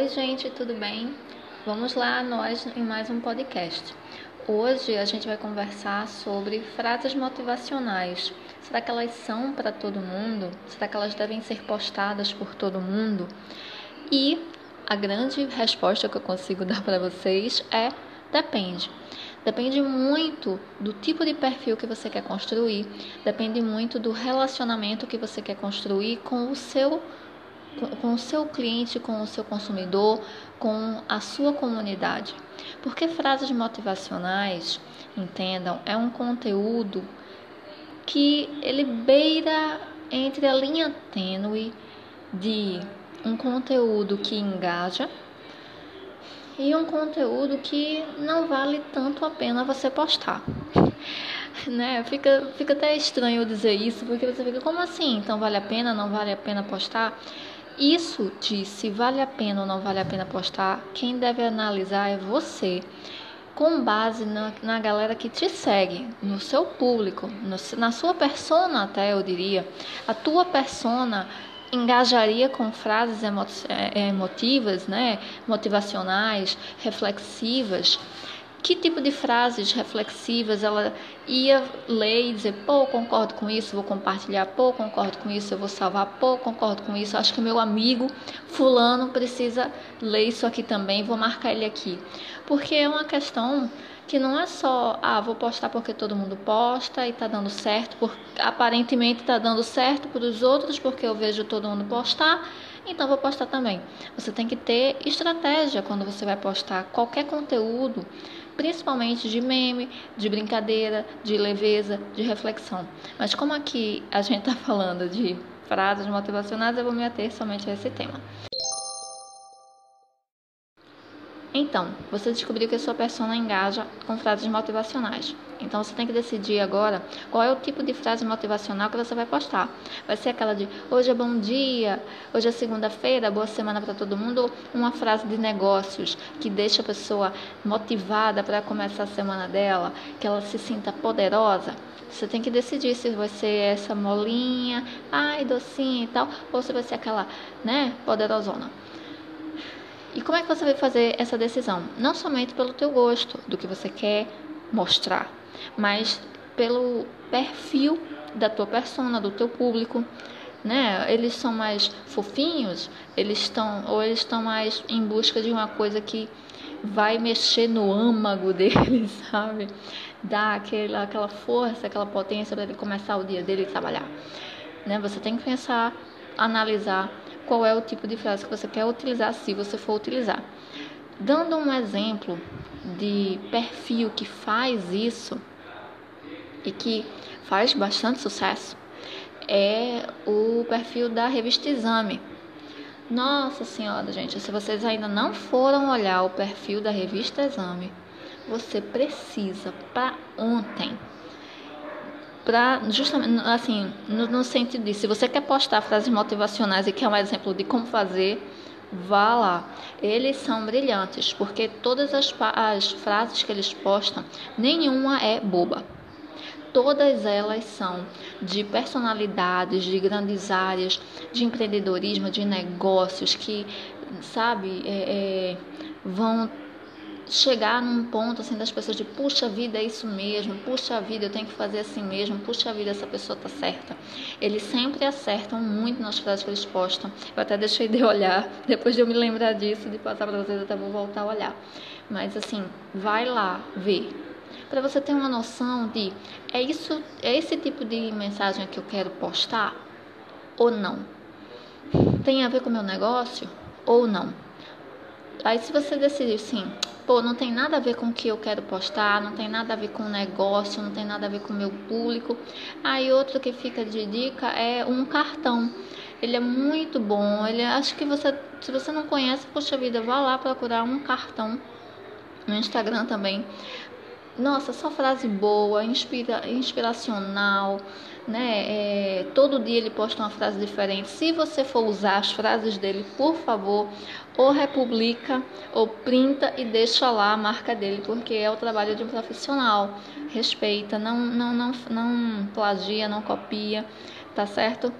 Oi, gente, tudo bem? Vamos lá, nós em mais um podcast. Hoje a gente vai conversar sobre frases motivacionais. Será que elas são para todo mundo? Será que elas devem ser postadas por todo mundo? E a grande resposta que eu consigo dar para vocês é depende. Depende muito do tipo de perfil que você quer construir, depende muito do relacionamento que você quer construir com o seu com o seu cliente, com o seu consumidor, com a sua comunidade. Porque frases motivacionais, entendam, é um conteúdo que ele beira entre a linha tênue de um conteúdo que engaja e um conteúdo que não vale tanto a pena você postar. né? Fica, fica até estranho dizer isso, porque você fica, como assim? Então vale a pena, não vale a pena postar? Isso de se vale a pena ou não vale a pena postar, quem deve analisar é você, com base na, na galera que te segue, no seu público, no, na sua persona até eu diria. A tua persona engajaria com frases emo, é, emotivas, né, motivacionais, reflexivas que tipo de frases reflexivas ela ia ler e dizer, pô, concordo com isso, vou compartilhar, pô, concordo com isso, eu vou salvar, pô, concordo com isso, acho que meu amigo fulano precisa ler isso aqui também, vou marcar ele aqui. Porque é uma questão que não é só, ah, vou postar porque todo mundo posta e tá dando certo, porque aparentemente tá dando certo para os outros porque eu vejo todo mundo postar, então vou postar também. Você tem que ter estratégia quando você vai postar qualquer conteúdo principalmente de meme, de brincadeira, de leveza, de reflexão. Mas como aqui a gente está falando de frases motivacionais, eu vou me ater somente a esse tema. Então, você descobriu que a sua persona engaja com frases motivacionais. Então, você tem que decidir agora qual é o tipo de frase motivacional que você vai postar. Vai ser aquela de hoje é bom dia, hoje é segunda-feira, boa semana para todo mundo, uma frase de negócios que deixa a pessoa motivada para começar a semana dela, que ela se sinta poderosa. Você tem que decidir se vai ser essa molinha, ai, docinha e tal, ou se vai ser aquela, né, poderosona. E como é que você vai fazer essa decisão? Não somente pelo teu gosto, do que você quer mostrar, mas pelo perfil da tua persona, do teu público, né? Eles são mais fofinhos, eles estão ou eles estão mais em busca de uma coisa que vai mexer no âmago deles, sabe? Dar aquela, aquela força, aquela potência para ele começar o dia dele e trabalhar. Né? Você tem que pensar, analisar qual é o tipo de frase que você quer utilizar, se você for utilizar. Dando um exemplo de perfil que faz isso e que faz bastante sucesso, é o perfil da revista Exame. Nossa Senhora, gente, se vocês ainda não foram olhar o perfil da revista Exame, você precisa para ontem para justamente assim no, no, sentido disso se você quer postar frases motivacionais e quer um exemplo de como fazer vá lá. Eles são brilhantes porque todas as, as frases que eles postam nenhuma é boba. Todas elas são de personalidades de grandes áreas de empreendedorismo de negócios que sabe é, é, vão chegar num ponto assim das pessoas de puxa vida é isso mesmo, puxa vida eu tenho que fazer assim mesmo, puxa vida essa pessoa tá certa. Eles sempre acertam muito nas frases que eles postam. Eu até deixei de olhar, depois de eu me lembrar disso, de passar para vocês, até vou voltar a olhar. Mas assim, vai lá ver. Para você ter uma noção de é isso, é esse tipo de mensagem que eu quero postar ou não. Tem a ver com o meu negócio ou não. Aí se você decidir sim, pô, não tem nada a ver com o que eu quero postar, não tem nada a ver com o negócio, não tem nada a ver com o meu público. Aí outro que fica de dica é um cartão. Ele é muito bom. Ele acho que você, se você não conhece, poxa vida, vá lá procurar um cartão no Instagram também. Nossa, só frase boa, inspira, inspiracional, né? É, todo dia ele posta uma frase diferente. Se você for usar as frases dele, por favor, ou republica ou printa e deixa lá a marca dele, porque é o trabalho de um profissional. Respeita, não, não, não, não plagia, não copia, tá certo?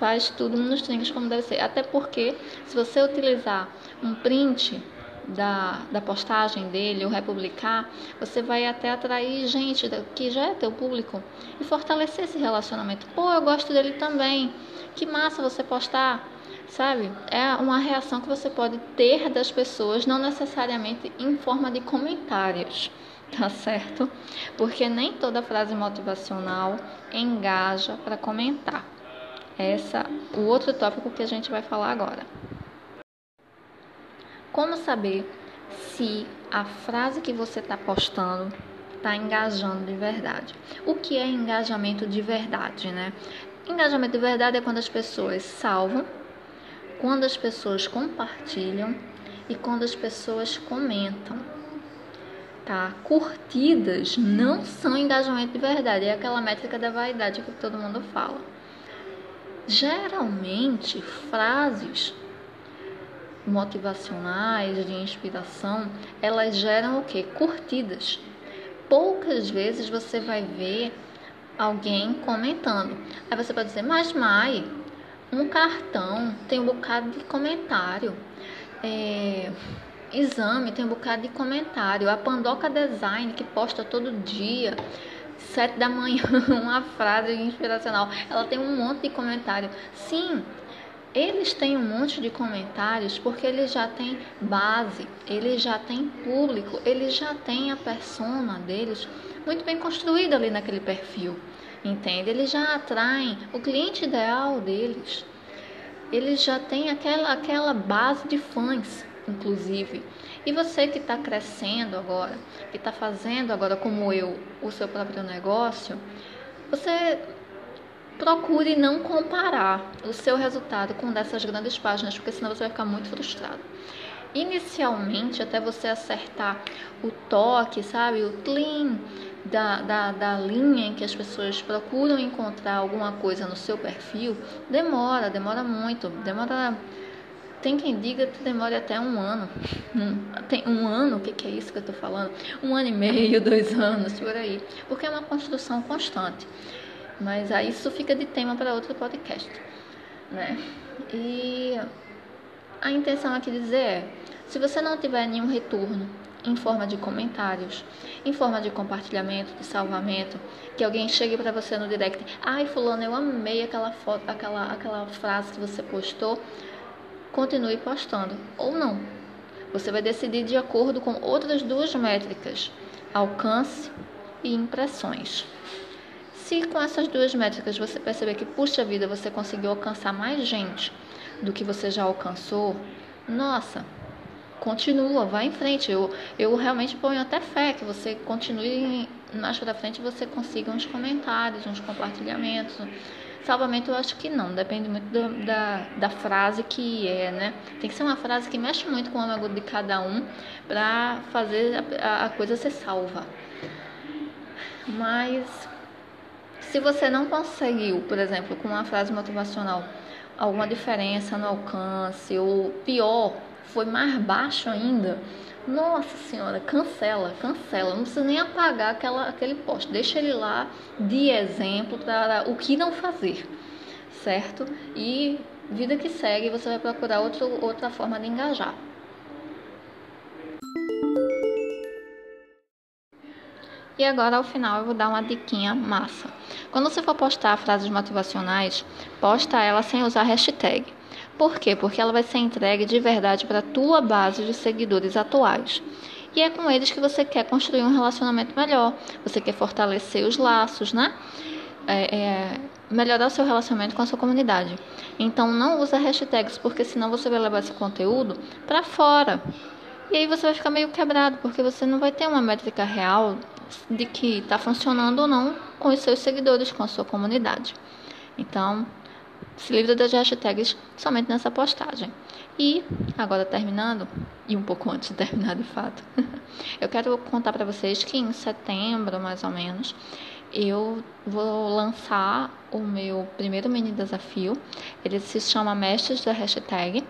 faz tudo nos trinks como deve ser. Até porque, se você utilizar um print da, da postagem dele ou republicar, você vai até atrair gente que já é teu público e fortalecer esse relacionamento. Pô, eu gosto dele também. Que massa você postar, sabe? É uma reação que você pode ter das pessoas, não necessariamente em forma de comentários, tá certo? Porque nem toda frase motivacional engaja para comentar. Essa o outro tópico que a gente vai falar agora. Como saber se a frase que você está postando está engajando de verdade? O que é engajamento de verdade, né? Engajamento de verdade é quando as pessoas salvam, quando as pessoas compartilham e quando as pessoas comentam. Tá? Curtidas não são engajamento de verdade, é aquela métrica da vaidade que todo mundo fala. Geralmente, frases motivacionais, de inspiração, elas geram o que? Curtidas. Poucas vezes você vai ver alguém comentando. Aí você pode dizer, mas Mai, um cartão tem um bocado de comentário. É, exame tem um bocado de comentário. A Pandoca Design, que posta todo dia, sete da manhã, uma frase inspiracional, ela tem um monte de comentário. Sim, eles têm um monte de comentários porque eles já têm base, eles já têm público, eles já têm a persona deles muito bem construída ali naquele perfil, entende? Eles já atraem o cliente ideal deles, eles já têm aquela, aquela base de fãs, inclusive. E você que está crescendo agora, que está fazendo agora como eu o seu próprio negócio, você procure não comparar o seu resultado com dessas grandes páginas, porque senão você vai ficar muito frustrado. Inicialmente, até você acertar o toque, sabe, o clean da, da, da linha em que as pessoas procuram encontrar alguma coisa no seu perfil, demora, demora muito, demora tem quem diga que demora até um ano. Tem um ano, o que, que é isso que eu estou falando? Um ano e meio, dois anos, por aí. Porque é uma construção constante. Mas aí isso fica de tema para outro podcast, né? E a intenção aqui dizer é, se você não tiver nenhum retorno em forma de comentários, em forma de compartilhamento, de salvamento, que alguém chegue para você no direct, ai fulano, eu amei aquela foto, aquela aquela frase que você postou, continue postando ou não. Você vai decidir de acordo com outras duas métricas: alcance e impressões. Se com essas duas métricas você perceber que, puxa vida, você conseguiu alcançar mais gente do que você já alcançou, nossa, continua, vai em frente. Eu, eu realmente ponho até fé que você continue mais para frente você consiga uns comentários, uns compartilhamentos. Salvamento eu acho que não, depende muito do, da, da frase que é, né? Tem que ser uma frase que mexe muito com o âmago de cada um para fazer a, a coisa ser salva. Mas se você não conseguiu, por exemplo, com uma frase motivacional, alguma diferença no alcance, ou pior, foi mais baixo ainda, nossa senhora, cancela, cancela. Não precisa nem apagar aquela, aquele post. Deixa ele lá de exemplo para o que não fazer, certo? E vida que segue, você vai procurar outro, outra forma de engajar. E agora, ao final, eu vou dar uma diquinha massa. Quando você for postar frases motivacionais, posta ela sem usar hashtag. Por quê? Porque ela vai ser entregue de verdade para a tua base de seguidores atuais. E é com eles que você quer construir um relacionamento melhor. Você quer fortalecer os laços, né? É, é, melhorar o seu relacionamento com a sua comunidade. Então não usa hashtags, porque senão você vai levar esse conteúdo para fora. E aí você vai ficar meio quebrado, porque você não vai ter uma métrica real de que está funcionando ou não com os seus seguidores, com a sua comunidade. Então, se livra das hashtags somente nessa postagem. E, agora terminando, e um pouco antes de terminar de fato, eu quero contar para vocês que em setembro, mais ou menos, eu vou lançar o meu primeiro mini desafio. Ele se chama Mestres da Hashtag.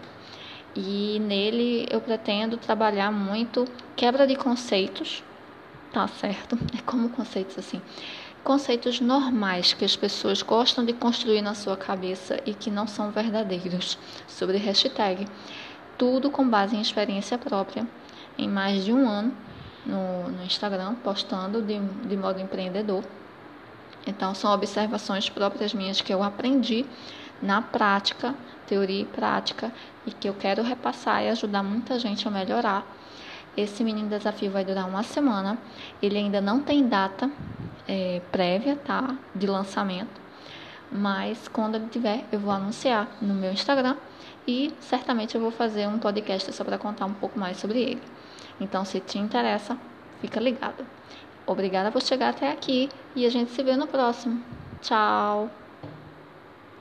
E nele eu pretendo trabalhar muito quebra de conceitos tá certo? É como conceitos assim. conceitos normais que as pessoas gostam de construir na sua cabeça e que não são verdadeiros sobre hashtag. Tudo com base em experiência própria. Em mais de um ano no, no Instagram, postando de, de modo empreendedor. Então, são observações próprias minhas que eu aprendi na prática, teoria e prática, e que eu quero repassar e ajudar muita gente a melhorar. Esse mini desafio vai durar uma semana. Ele ainda não tem data é, prévia, tá? De lançamento. Mas quando ele tiver, eu vou anunciar no meu Instagram e certamente eu vou fazer um podcast só para contar um pouco mais sobre ele. Então, se te interessa, fica ligado. Obrigada por chegar até aqui e a gente se vê no próximo. Tchau!